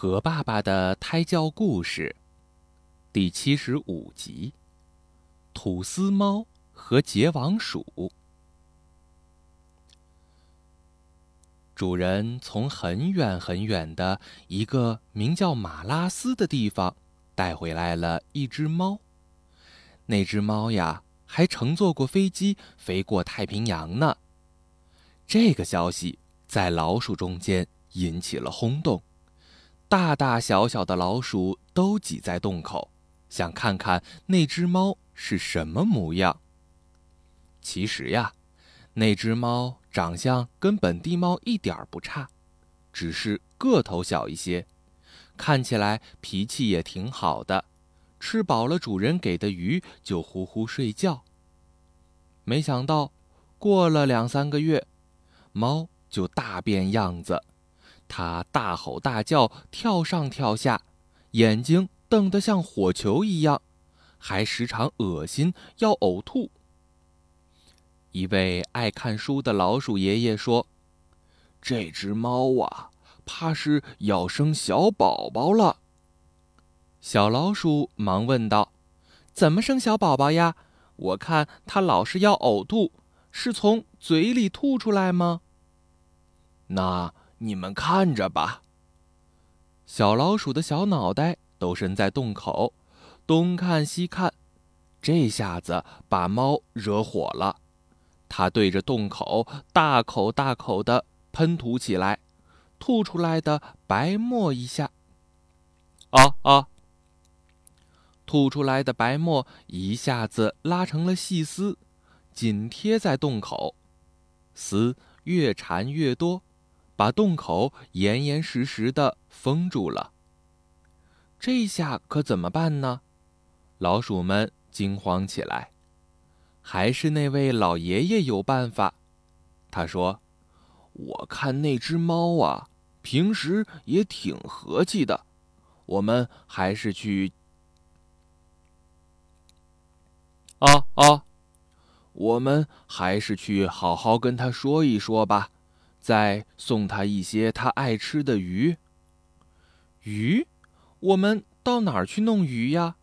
和爸爸的胎教故事，第七十五集：土司猫和结网鼠。主人从很远很远的一个名叫马拉斯的地方带回来了一只猫。那只猫呀，还乘坐过飞机飞过太平洋呢。这个消息在老鼠中间引起了轰动。大大小小的老鼠都挤在洞口，想看看那只猫是什么模样。其实呀，那只猫长相跟本地猫一点儿不差，只是个头小一些，看起来脾气也挺好的。吃饱了主人给的鱼就呼呼睡觉。没想到，过了两三个月，猫就大变样子。他大吼大叫，跳上跳下，眼睛瞪得像火球一样，还时常恶心要呕吐。一位爱看书的老鼠爷爷说：“这只猫啊，怕是要生小宝宝了。”小老鼠忙问道：“怎么生小宝宝呀？我看它老是要呕吐，是从嘴里吐出来吗？”那。你们看着吧。小老鼠的小脑袋都伸在洞口，东看西看，这下子把猫惹火了。它对着洞口大口大口的喷吐起来，吐出来的白沫一下，啊啊！吐出来的白沫一下子拉成了细丝，紧贴在洞口，丝越缠越多。把洞口严严实实的封住了。这下可怎么办呢？老鼠们惊慌起来。还是那位老爷爷有办法。他说：“我看那只猫啊，平时也挺和气的。我们还是去……啊啊！我们还是去好好跟他说一说吧。”再送他一些他爱吃的鱼。鱼，我们到哪儿去弄鱼呀？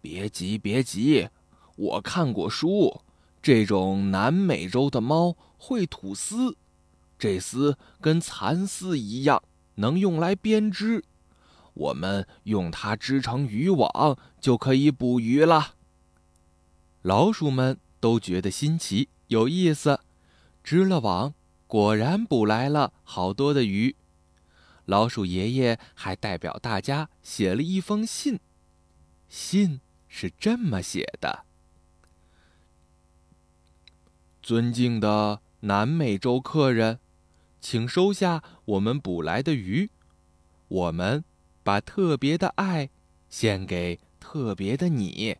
别急，别急，我看过书，这种南美洲的猫会吐丝，这丝跟蚕丝一样，能用来编织。我们用它织成渔网，就可以捕鱼了。老鼠们都觉得新奇有意思，织了网。果然捕来了好多的鱼，老鼠爷爷还代表大家写了一封信，信是这么写的：“尊敬的南美洲客人，请收下我们捕来的鱼，我们把特别的爱献给特别的你，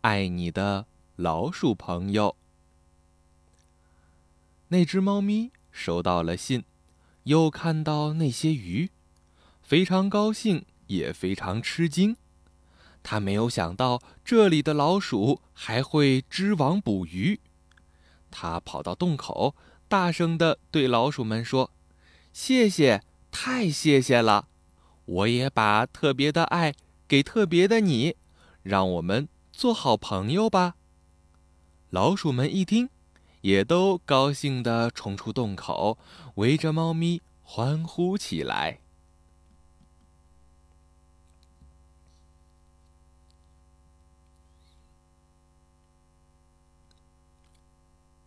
爱你的老鼠朋友。”那只猫咪收到了信，又看到那些鱼，非常高兴，也非常吃惊。它没有想到这里的老鼠还会织网捕鱼。它跑到洞口，大声地对老鼠们说：“谢谢，太谢谢了！我也把特别的爱给特别的你，让我们做好朋友吧。”老鼠们一听。也都高兴地冲出洞口，围着猫咪欢呼起来。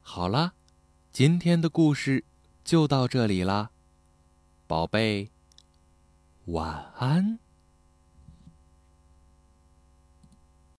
好了，今天的故事就到这里啦，宝贝，晚安。